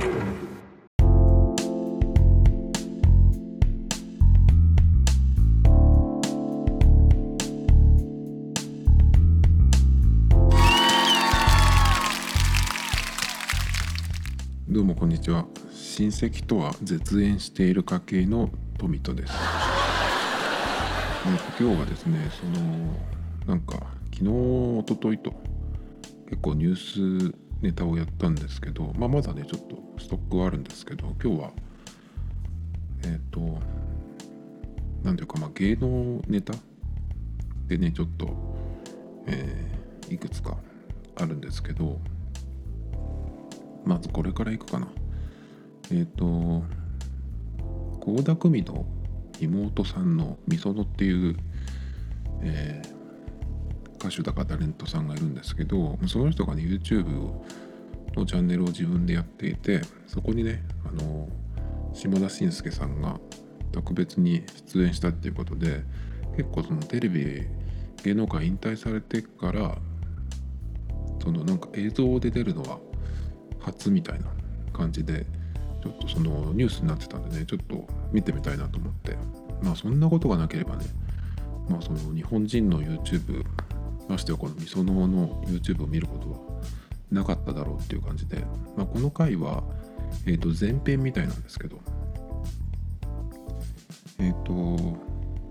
どうもこんにちは。親戚とは絶縁している家系の富戸です。で今日はですねそのなんか昨日一昨日と結構ニュースネタをやったんですけど、まあ、まだねちょっとストックはあるんですけど今日はえっ、ー、と何ていうかまあ芸能ネタでねちょっと、えー、いくつかあるんですけどまずこれからいくかな。えっ、ー、と倖田來未の妹さんのみそのっていう、えー、歌手だかタレントさんがいるんですけどその人がね YouTube をのチャンネルを自分でやっていてそこにねあの島田紳介さんが特別に出演したっていうことで結構そのテレビ芸能界引退されてからそのなんか映像で出るのは初みたいな感じでちょっとそのニュースになってたんでねちょっと見てみたいなと思って。まあそんなことがなければねまあその日本人の YouTube ましてはこのみそのの YouTube を見ることはなかっただろうっていう感じで、まあ、この回は、えー、と前編みたいなんですけどえっ、ー、と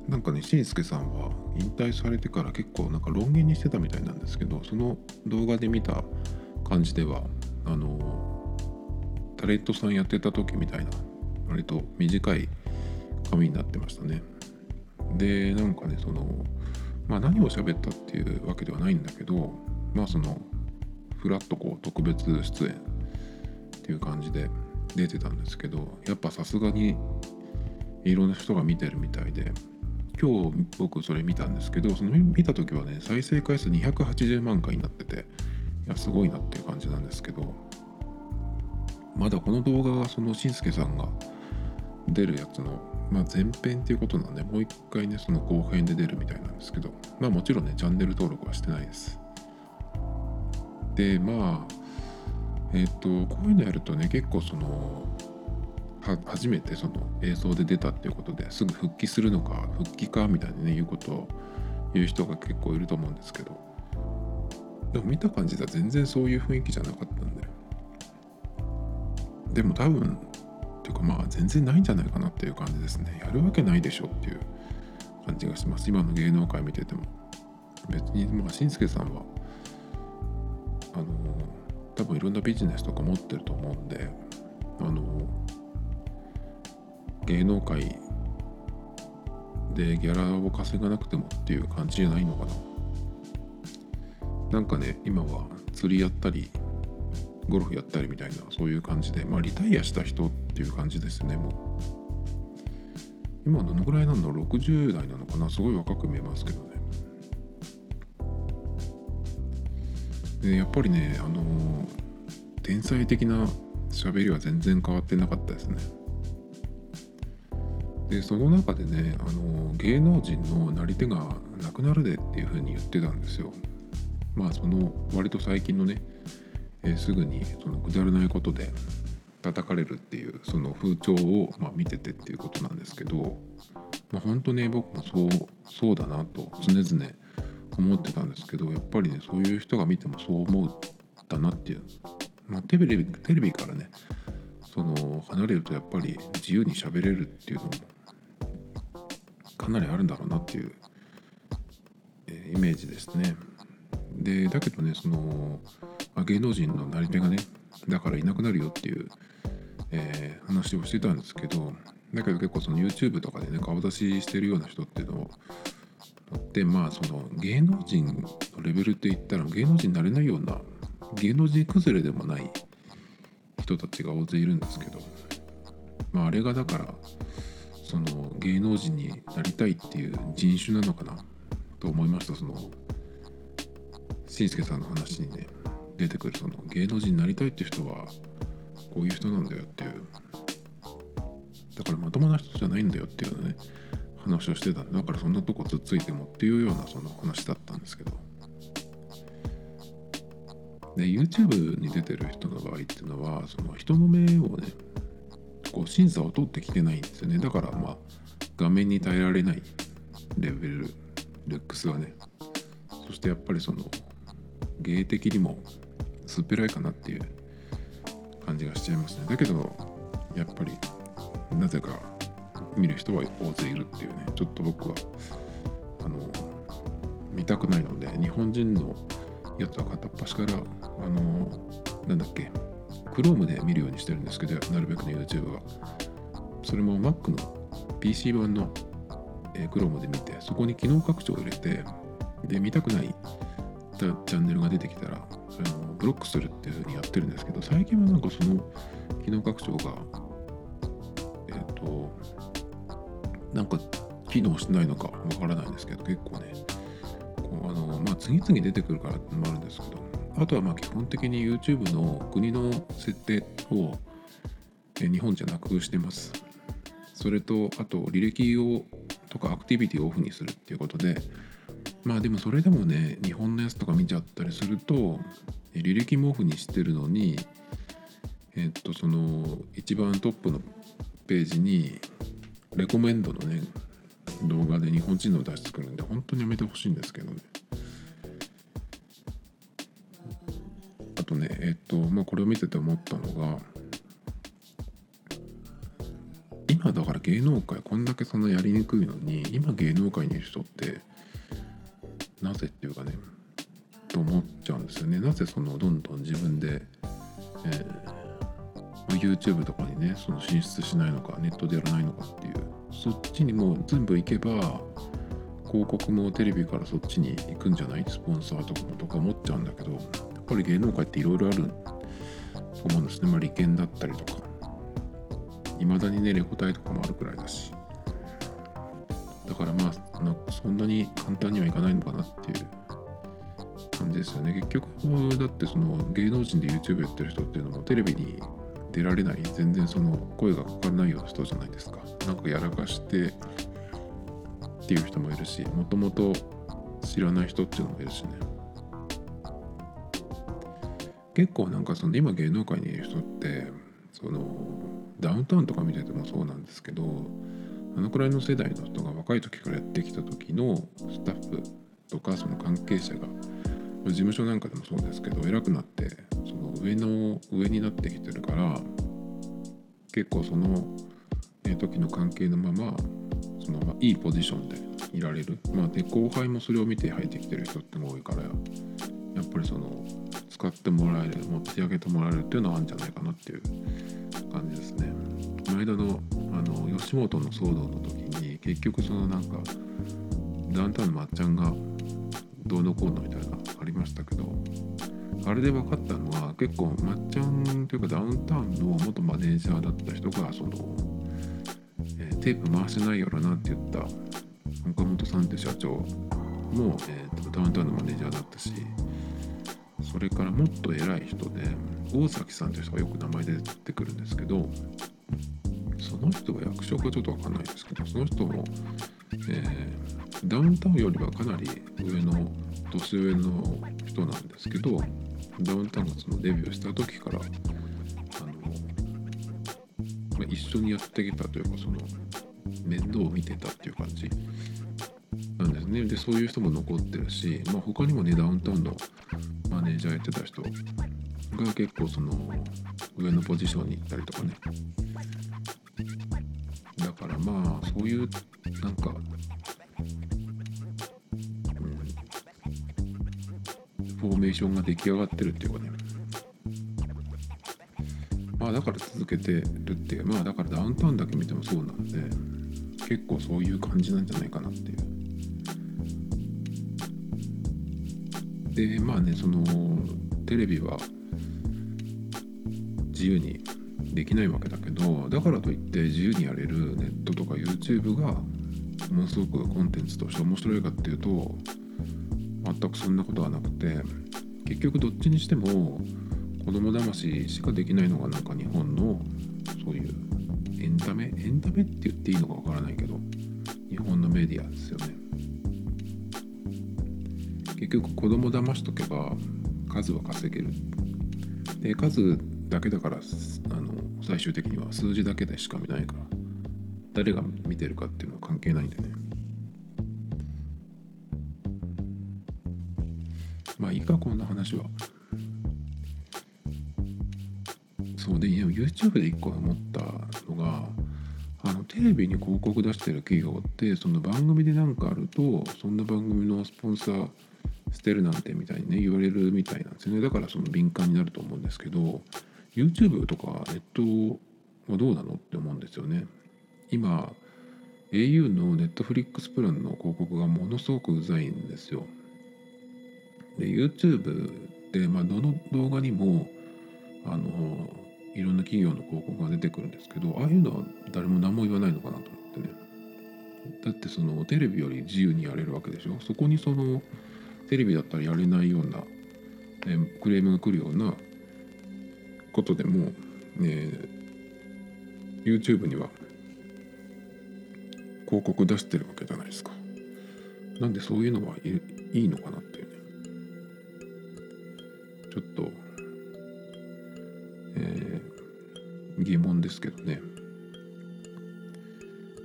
なんかねしんすけさんは引退されてから結構なんか論言にしてたみたいなんですけどその動画で見た感じではあのタレントさんやってた時みたいな割と短い髪になってましたね。でなんかねそのまあ何を喋ったっていうわけではないんだけどまあそのフラッとこう特別出演っていう感じで出てたんですけどやっぱさすがにいろんな人が見てるみたいで今日僕それ見たんですけどその見た時はね再生回数280万回になってていやすごいなっていう感じなんですけどまだこの動画がそのしんすけさんが出るやつの、まあ、前編っていうことなんでもう一回ねその後編で出るみたいなんですけどまあもちろんねチャンネル登録はしてないです。でまあえっ、ー、とこういうのやるとね結構その初めてその映像で出たっていうことですぐ復帰するのか復帰かみたいにね言うことを言う人が結構いると思うんですけどでも見た感じでは全然そういう雰囲気じゃなかったんで。でも多分っていうかまあ全然ないんじゃないかなっていう感じですね。やるわけないでしょっていう感じがします。今の芸能界見てても。別にまあしんすけさんはあの多分いろんなビジネスとか持ってると思うんであの芸能界でギャラを稼がなくてもっていう感じじゃないのかな。なんかね今は釣りやったりゴルフやったりみたいなそういう感じでまあリタイアした人っていう感じですねもう。今どのぐらいなんだろう？60代なのかな？すごい若く見えますけどね。でやっぱりねあの天才的な喋りは全然変わってなかったですね。でその中でねあの芸能人のなり手がなくなるでっていうふうに言ってたんですよ。まあその割と最近のね、えー、すぐにそのくだらないことで叩かれるっていうその風潮を、まあ、見ててっていうことなんですけど、まあ、本当ね僕もそうそうだなと常々思ってたんですけどやっぱりねそういう人が見てもそう思うだなっていう、まあ、テレビテレビからねその離れるとやっぱり自由に喋れるっていうのもかなりあるんだろうなっていう、えー、イメージですね。でだけどねその、まあ、芸能人のなり手がねだからいなくなるよっていう、えー、話をしてたんですけどだけど結構その YouTube とかでね顔出ししてるような人っていうのをでまあその芸能人のレベルって言ったら芸能人になれないような芸能人崩れでもない人たちが大勢いるんですけどまああれがだからその芸能人になりたいっていう人種なのかなと思いましたそのしんすけさんの話にね出てくるその芸能人になりたいって人はこういう人なんだよっていう。だからまともな人じゃないんだよっていうのね話をしてたんでだからそんなとこつっついてもっていうようなその話だったんですけど。で YouTube に出てる人の場合っていうのはその人の目をねこう審査を通ってきてないんですよね。だからまあ画面に耐えられないレベルルックスはね。そしてやっぱりその芸的にも薄っぺらいかなっていう感じがしちゃいますね。だけどやっぱりなぜか見る人は大勢いるっていうねちょっと僕はあの見たくないので日本人のやつは片っ端からあのなんだっけ Chrome で見るようにしてるんですけどなるべくね YouTube は。それも Mac の PC 版の、えー、Chrome で見てそこに機能拡張を入れてで見たくないチャンネルが出てきたらあのブロックするっていう風にやってるんですけど最近はなんかその機能拡張がえっ、となんか機能してないのかわからないんですけど結構ねこうあのまあ次々出てくるからってのもあるんですけどあとはまあ基本的に YouTube の国の設定を日本じゃなくしてます。それとあと履歴をとかアクティビティをオフにするっていうことでまあでもそれでもね日本のやつとか見ちゃったりすると履歴もオフにしてるのにえっとその一番トップのページにレコメンドのね動画で日本人のを出してくるんで本当にやめてほしいんですけどね。あとねえっとまあこれを見てて思ったのが今だから芸能界こんだけそのやりにくいのに今芸能界にいる人ってなぜっていうかねと思っちゃうんですよね。なぜそのどんどん自分で、えー、YouTube とかにねその進出しないのかネットでやらないのかっていう。そっちにもう全部行けば広告もテレビからそっちに行くんじゃない？スポンサーとかもとか思っちゃうんだけどやっぱり芸能界っていろいろあると思うんですね。まあ利権だったりとか。いまだにねレコ大とかもあるくらいだし。だからまあそんなに簡単にはいかないのかなっていう。感じですよね。結局だってその芸能人で YouTube やってる人っていうのもテレビに出られない全然その声がかからないような人じゃないですか。なんかやらかしてっていう人もいるしもともと知らない人っていうのもいるしね。結構なんかその今芸能界にいる人ってそのダウンタウンとか見ててもそうなんですけどあのくらいの世代の人が若い時からやってきた時のスタッフとかその関係者が事務所なんかでもそうですけど偉くなってその上の上になってきてるから結構その時の関係のままそのまいいポジションでいられるまあで後輩もそれを見て入ってきてる人っても多いからやっぱりその使ってもらえる持ち上げてもらえるっていうのはあるんじゃないかなっていう感じですね。この間のあの吉本の騒動の時に結局そのなんかダウンタウンのまっちゃんがどうのこうのみたいなありましたけどあれで分かったのは結構まっちゃんというかダウンタウンの元マネージャーだった人がその、えー、テープ回しないやろなって言った岡本さんって社長も、えーと、ダウンタウンのマネージャーだったしそれからもっと偉い人で大崎さんという人がよく名前で出てくるんですけどその人は役職はちょっと分かんないんですけどその人も、えー、ダウンタウンよりはかなり上の年上の人なんですけどダウンタウンがそのデビューした時からあの、まあ、一緒にやってきたというかその面倒を見てたっていう感じなんですね。でそういう人も残ってるし、まあ、他にもねダウンタウンのマネージャーやってた人が結構その上のポジションに行ったりとかね。だからまあそういうなんかフォーメーションが出来上がってるっていうかね。まあだから続けてるっていうまあだからダウンタウンだけ見てもそうなんで結構そういう感じなんじゃないかなっていう。でまあねそのテレビは自由にできないわけだけどだからといって自由にやれるネットとか YouTube がものすごくコンテンツとして面白いかっていうと全くそんなことはなくて結局どっちにしても子供騙ししかできないのがなんか日本のそういうエンタメエンタメって言っていいのかわからないけど日本のメディアですよね。結局子供騙しとけば数は稼げる。で数だけだからあの最終的には数字だけでしか見ないから誰が見てるかっていうのは関係ないんでね。あいいかこんな話は。そうで YouTube で一個思ったのがあのテレビに広告出してる企業ってその番組で何かあるとそんな番組のスポンサー捨てるなんてみたいにね言われるみたいなんですよね。だからその敏感になると思うんですけど YouTube とかネットはどうなのって思うんですよね。今 au の Netflix プランの広告がものすごくうざいんですよ。で YouTube で、まあ、どの動画にもあのいろんな企業の広告が出てくるんですけどああいうのは誰も何も言わないのかなと思ってねだってそのテレビより自由にやれるわけでしょ？そこにそのテレビだったらやれないような、えクレームが来るようなことでも、ね、YouTube には広告出してるわけじゃないですか。なんでそういうのはいいのかなっていう。ちょっと、えー、疑問ですけどね。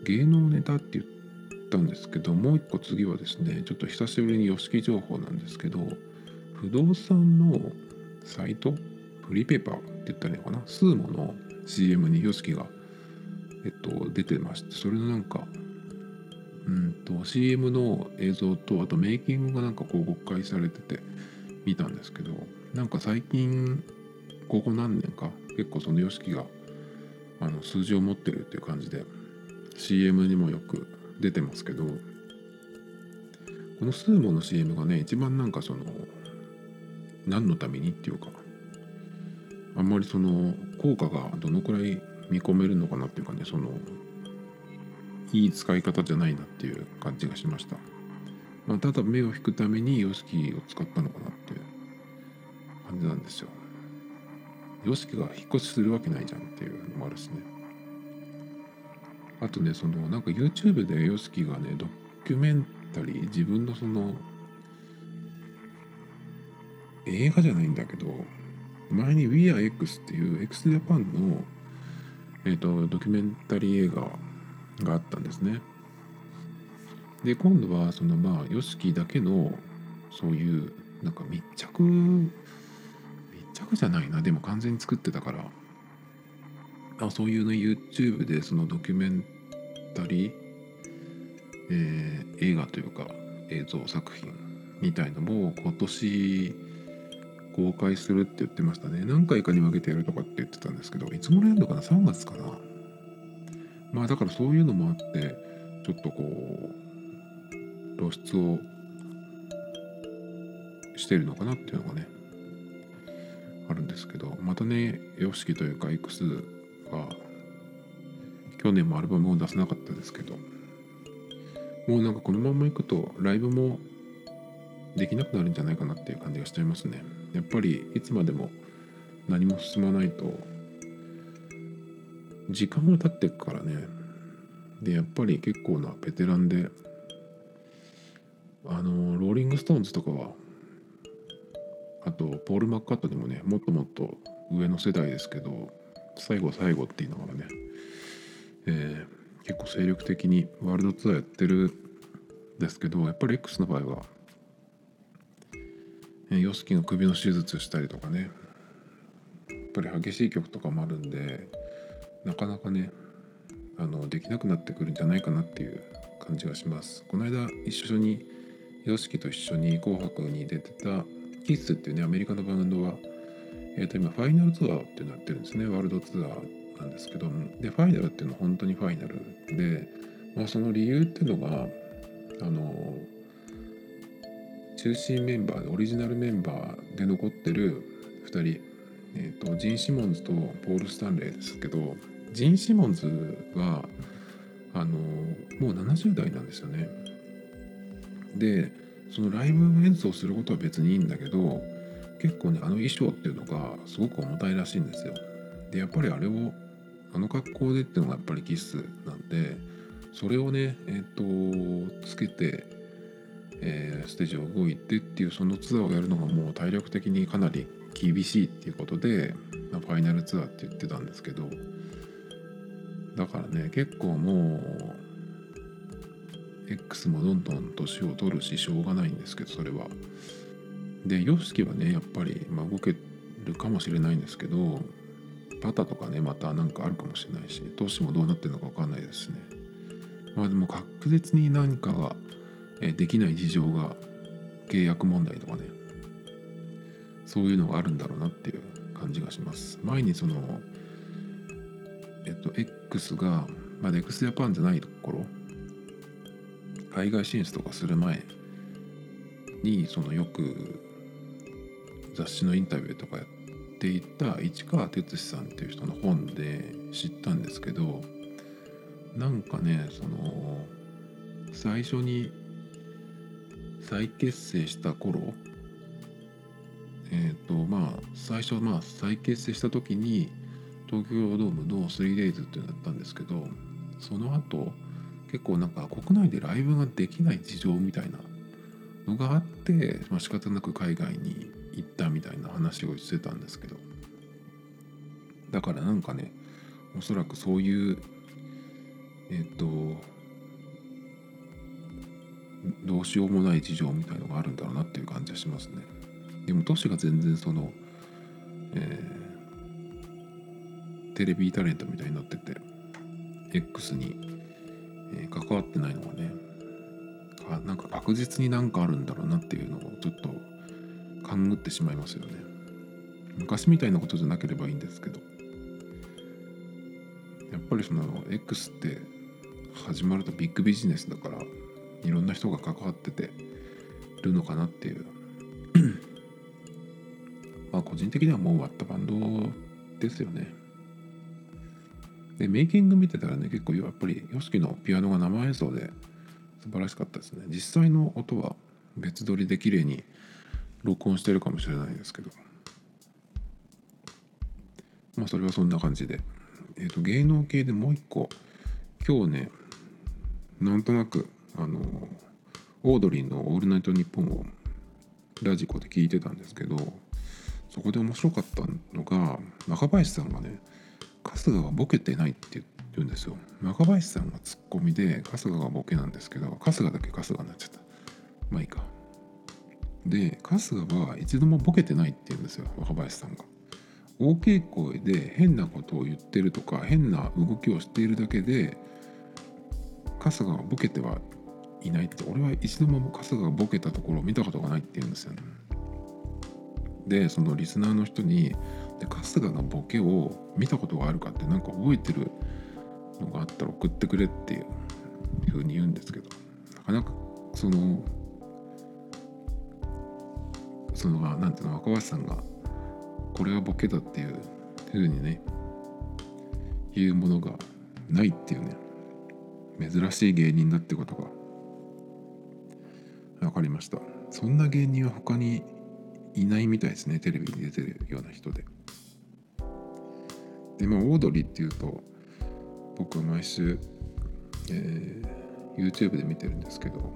芸能ネタって言ったんですけどもう一個次はですねちょっと久しぶりに YOSHIKI 情報なんですけど不動産のサイトフリーペーパーって言ったらいいのかな？スーモの CM に YOSHIKI が、えっと、出てましてそれのなんかうんと CM の映像とあとメイキングがなんかこう公開されてて見たんですけどなんか最近ここ何年か結構その YOSHIKI があの数字を持ってるっていう感じで CM にもよく出てますけどこのスーモの CM がね一番なんかその何のためにっていうかあんまりその効果がどのくらい見込めるのかなっていうかねそのいい使い方じゃないなっていう感じがしました、まあ、ただ目を引くために YOSHIKI を使ったのかなっていう感じなんですよ。YOSHIKI が引っ越しするわけないじゃんっていうのもあるしね。あとねそのなんか YouTube で YOSHIKI がねドキュメンタリー自分のその映画じゃないんだけど前に We Are X っていう x ジャパンの、えーと、ドキュメンタリー映画があったんですね。で今度はそのまあ YOSHIKI だけのそういうなんか密着密着じゃないな。でも完全に作ってたから。あそういうね YouTube でそのドキュメンタリー、えー、映画というか映像作品みたいのも今年公開するって言ってましたね。何回かに分けてやるとかって言ってたんですけどいつ頃やるのかな？3月かな？まあだからそういうのもあってちょっとこう露出をしてるのかなっていうのがねあるんですけどまたね YOSHIKI というか X は去年もアルバムを出せなかったですけどもうなんかこのまんまいくとライブもできなくなるんじゃないかなっていう感じがしちゃいますね。やっぱりいつまでも何も進まないと時間が経っていくからね。でやっぱり結構なベテランであのローリング・ストーンズとかはあとポール・マッカートニーもねもっともっと上の世代ですけど最後最後って言いながらね、えー、結構精力的にワールドツアーやってるんですけどやっぱり X の場合は YOSHIKI の首の手術したりとかねやっぱり激しい曲とかもあるんでなかなかねあのできなくなってくるんじゃないかなっていう感じがします。この間一緒に YOSHIKI と一緒に「紅白」に出てたキッスっていうねアメリカのバンドはえー、と今ファイナルツアーっていうのやってるんですね。ワールドツアーなんですけども。でファイナルっていうのは本当にファイナルで、まあ、その理由っていうのがあの中心メンバーでオリジナルメンバーで残ってる2人、えーと、ジン・シモンズとポール・スタンレーですけどジン・シモンズはあのもう70代なんですよね。でそのライブ演奏することは別にいいんだけど結構ねあの衣装っていうのがすごく重たいらしいんですよ。でやっぱりあれをあの格好でっていうのがやっぱりキスなんでそれをねえっ、ー、とつけてえー、ステージを動いてっていうそのツアーをやるのがもう体力的にかなり厳しいっていうことで、まあ、ファイナルツアーって言ってたんですけどだからね結構もう X もどんどん年を取るししょうがないんですけどそれは。で YOSHIKI はねやっぱり、まあ、動けるかもしれないんですけどパタとかねまた何かあるかもしれないし投資もどうなってるのか分かんないですね。まあでも確実に何かができない事情が契約問題とかねそういうのがあるんだろうなっていう感じがします前にそのえっと X がまだ x ジャパンじゃないところ海外進出とかする前にそのよく雑誌のインタビューとかやっていた市川哲司さんっていう人の本で知ったんですけどなんかねその最初に再結成した頃えっ、ー、とまあ最初まあ再結成した時に東京ドームの 3days っていうのだったんですけどその後結構なんか国内でライブができない事情みたいなのがあって、まあ、仕方なく海外に行ったみたいな話をしてたんですけどだからなんかねおそらくそういうえっ、とどうしようもない事情みたいのがあるんだろうなっていう感じはしますね。でも都市が全然その、えー、テレビタレントみたいになってて X に、えー、関わってないのがねかなんか確実になんかあるんだろうなっていうのをちょっと勘ぐってしまいますよね。昔みたいなことじゃなければいいんですけど。やっぱりその X って始まるとビッグビジネスだからいろんな人が関わっててるのかなっていう。まあ個人的にはもう終わったバンドですよね。でメイキング見てたらね結構やっぱり YOSHIKI のピアノが生演奏で素晴らしかったですね。実際の音は別撮りで綺麗に録音してるかもしれないですけど。まあそれはそんな感じで。えっ、ー、と芸能系でもう一個今日ねなんとなくあのオードリーの「オールナイトニッポン」をラジコで聞いてたんですけどそこで面白かったのが若林さんがね春日はボケてないって言うんですよ。若林さんがツッコミで春日がボケなんですけど春日だけ春日になっちゃった。まあいいか。で春日は一度もボケてないって言うんですよ若林さんが。大きい声で変なことを言ってるとか変な動きをしているだけで春日はボケてはいないって俺は一度も春日がボケたところを見たことがないって言うんですよ。ね。でそのリスナーの人にで春日のボケを見たことがあるかって何か覚えてるのがあったら送ってくれっていうふうに言うんですけどなかなかそのそのなんていうの若林さんがこれはボケだっていうふうにね言うものがないっていうね珍しい芸人だってことが分かりました。そんな芸人は他にいないみたいですねテレビに出てるような人で。でまあオードリーっていうと僕は毎週、えー、YouTube で見てるんですけど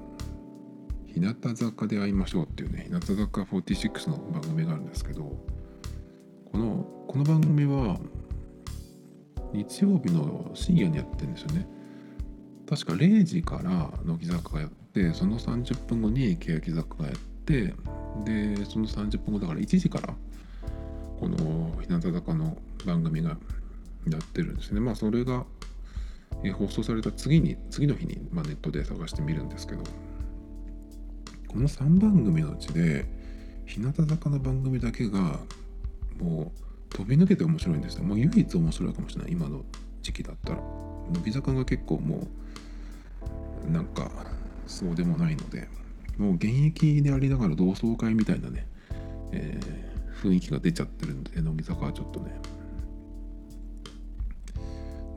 日向坂で会いましょうっていうね日向坂46の番組があるんですけどこのこの番組は日曜日の深夜にやってるんですよね。確か0時から乃木坂がやってその30分後に欅坂がやってでその30分後だから1時からこの日向坂の番組がやってるんですね。まあそれが放送された次に次の日に、まあ、ネットで探してみるんですけど。この3番組のうちで日向坂の番組だけがもう飛び抜けて面白いんですよ。もう唯一面白いかもしれない今の時期だったら。乃木坂が結構もうなんかそうでもないのでもう現役でありながら同窓会みたいなね、えー、雰囲気が出ちゃってるんで乃木坂はちょっとね。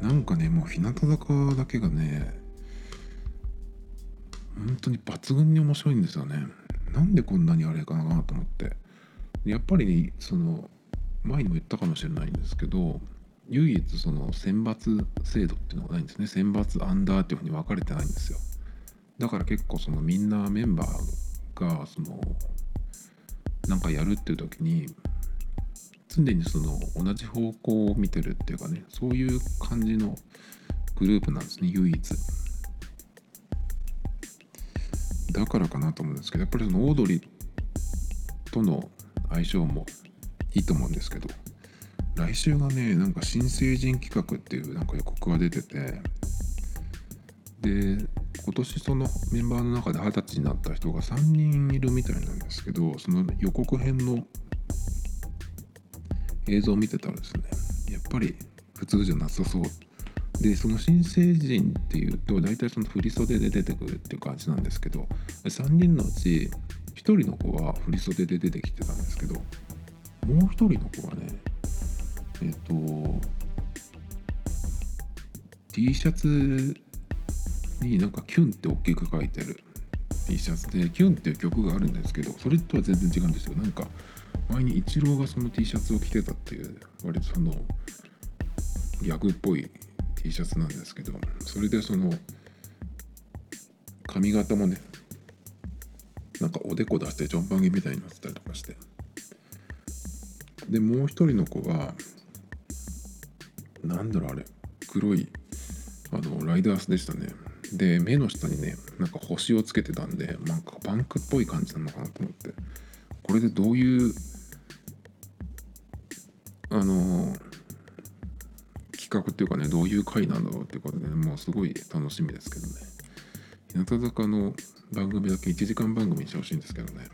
なんかねもう日向坂だけがね本当に抜群に面白いんですよね。なんでこんなにあれかなと思って。やっぱりその前にも言ったかもしれないんですけど唯一その選抜制度っていうのがないんですね。選抜アンダーっていうふうに分かれてないんですよ。だから結構そのみんなメンバーがそのなんかやるっていう時に常にその同じ方向を見てるっていうかねそういう感じのグループなんですね唯一。だからかなと思うんですけどやっぱりそのオードリーとの相性もいいと思うんですけど来週がねなんか新成人企画っていうなんか予告が出ててで今年そのメンバーの中で二十歳になった人が3人いるみたいなんですけどその予告編の映像を見てたらですね。やっぱり普通じゃなさそう。でその新成人っていうと大体その振り袖で出てくるっていう感じなんですけど3人のうち1人の子は振り袖で出てきてたんですけどもう1人の子はねえっ、と T シャツになんかキュンって大きく書いてる T シャツでキュンっていう曲があるんですけどそれとは全然違うんですよ。なんか前にイチローがその T シャツを着てたっていう割とそのギャグっぽい T シャツなんですけどそれでその髪型もねなんかおでこ出してジョンパンギみたいになってたりとかして。でもう一人の子がなんだろうあれ黒いあのライダースでしたね。で目の下にねなんか星をつけてたんでなんかバンクっぽい感じなのかなと思って。これでどういうあの企画っていうかねどういう回なんだろうっていうことで、ね、もうすごい楽しみですけどね。日向坂の番組だけ1時間番組にしてほしいんですけどね。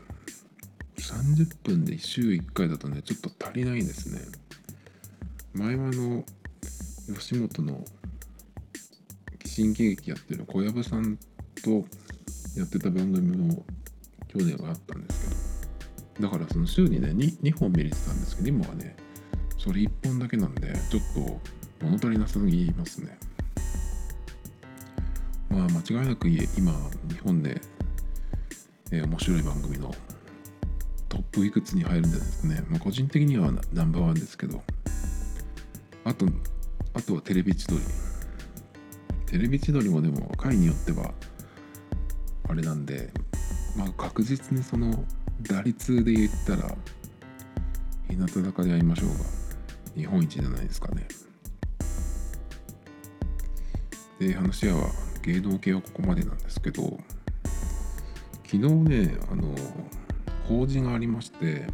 30分で週1回だとねちょっと足りないんですね。前はあの吉本の新喜劇やってる小籔さんとやってた番組も去年はあったんですけど。だからその週にね 2, 2本見れてたんですけど今はねそれ1本だけなんでちょっと物足りなさすぎますね。まあ間違いなく今日本で、えー、面白い番組のトップいくつに入るんじゃないですかね、まあ、個人的にはナンバーワンですけど。あとあとはテレビ千鳥。テレビ千鳥もでも回によってはあれなんでまあ確実にその打率で言ったら日向坂で会いましょうが。日本一じゃないですかねで話は芸能系はここまでなんですけど昨日ねあの法事がありまして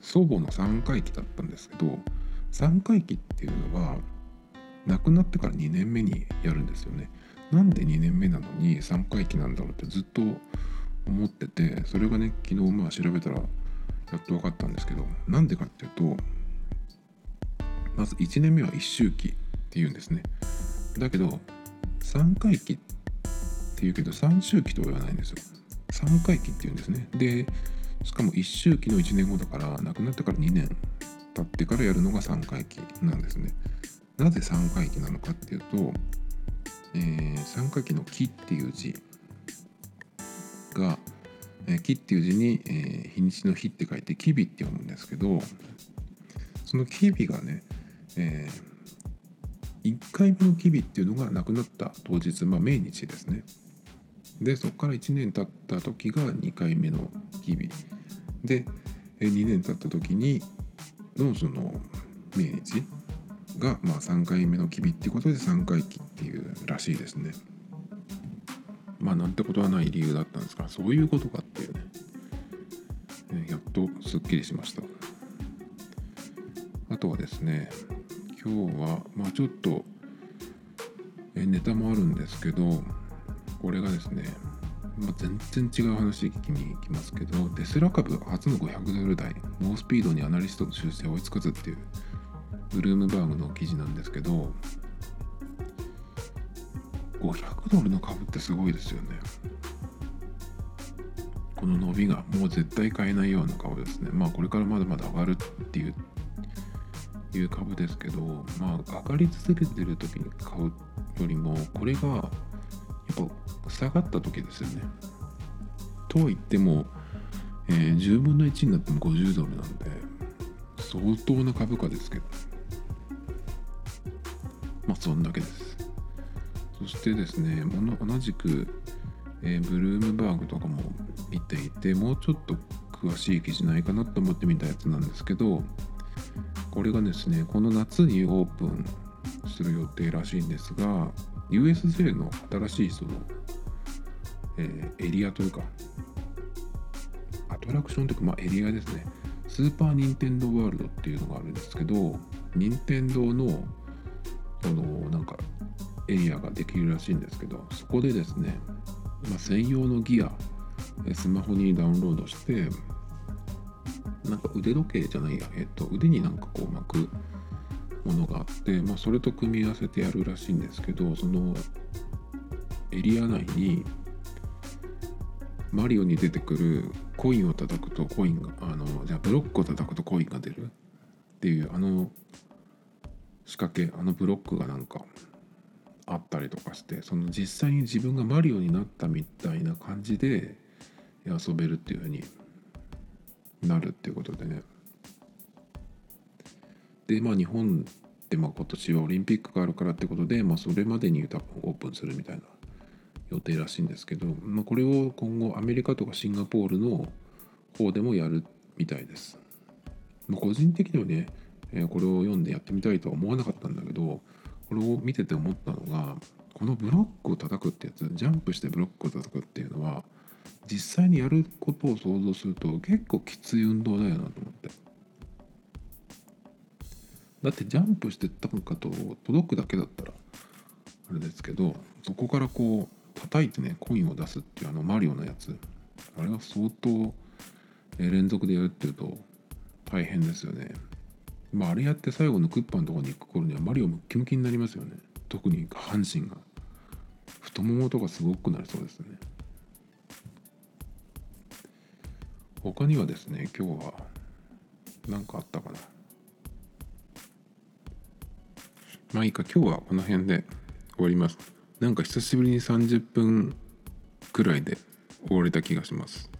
祖母の3回忌だったんですけど3回忌っていうのは亡くなってから2年目にやるんですよね。なんで2年目なのに3回忌なんだろうってずっと思っててそれがね昨日まあ調べたらやっと分かったんですけどなんでかっていうとまず1年目は一周期っていうんですね。だけど3回忌っていうけど3周期とは言わないんですよ。3回忌っていうんですね。でしかも1周期の1年後だから亡くなってから2年経ってからやるのが3回忌なんですね。なぜ三回忌なのかっていうと、えー、三回忌の「木」っていう字が「えー、木」っていう字に、えー、日にちの「日」って書いて「木日」って読むんですけどその木日がね、えー、1回目の木日っていうのが亡くなった当日、まあ、命日ですね。でそこから1年経った時が2回目の木日で2年経った時にのその命日が、まあ、3回目の機微っていうことで3回忌っていうらしいですね。まあなんてことはない理由だったんですがそういうことかっていうね、えやっとすっきりしました。あとはですね今日はまあちょっとえネタもあるんですけどこれがですね、まあ、全然違う話聞きに行きますけどテスラ株初の500ドル台ノースピードにアナリストの修正追いつかずっていうブルームバーグの記事なんですけど500ドルの株ってすごいですよね。この伸びがもう絶対買えないような株ですね。まあこれからまだまだ上がるっていういう株ですけどまあ上がり続けてる時に買うよりもこれがやっぱ下がった時ですよね。とは言っても、えー、10分の1になっても50ドルなんで相当な株価ですけど。まあそんだけです。そしてですね同じく、えー、ブルームバーグとかも見ていてもうちょっと詳しい記事ないかなと思って見たやつなんですけどこれがですねこの夏にオープンする予定らしいんですが USJ の新しいその、えー、エリアというかアトラクションというか、まあ、エリアですね。スーパー・ニンテンドー・ワールドっていうのがあるんですけど任天堂のそのなんかエリアができるらしいんですけどそこでですね、まあ、専用のギアスマホにダウンロードしてなんか腕時計じゃないや、えっと、腕になんかこう巻くものがあって、まあ、それと組み合わせてやるらしいんですけどそのエリア内にマリオに出てくるコインを叩くとコインがあのじゃあブロックを叩くとコインが出る。っていうあの仕掛けあのブロックがなんかあったりとかしてその実際に自分がマリオになったみたいな感じで遊べるっていう風になるっていうことでねでまあ日本でまあ今年はオリンピックがあるからってことで、まあ、それまでに多分オープンするみたいな予定らしいんですけど、まあ、これを今後アメリカとかシンガポールの方でもやるみたいです。ま、個人的にはね、これを読んでやってみたいとは思わなかったんだけどこれを見てて思ったのがこのブロックを叩くってやつジャンプしてブロックを叩くっていうのは実際にやることを想像すると結構きつい運動だよなと思って。だってジャンプしてたんかと届くだけだったらあれですけどそこからこう叩いてねコインを出すっていうあのマリオのやつ。あれは相当連続でやるっていうと大変ですよね。まああれやって最後のクッパのとこに行く頃にはマリオムキムキになりますよね。特に下半身が。太ももとかすごくなりそうですよね。他にはですね今日は何かあったかな。まあいいか今日はこの辺で終わります。なんか久しぶりに30分くらいで終われた気がします。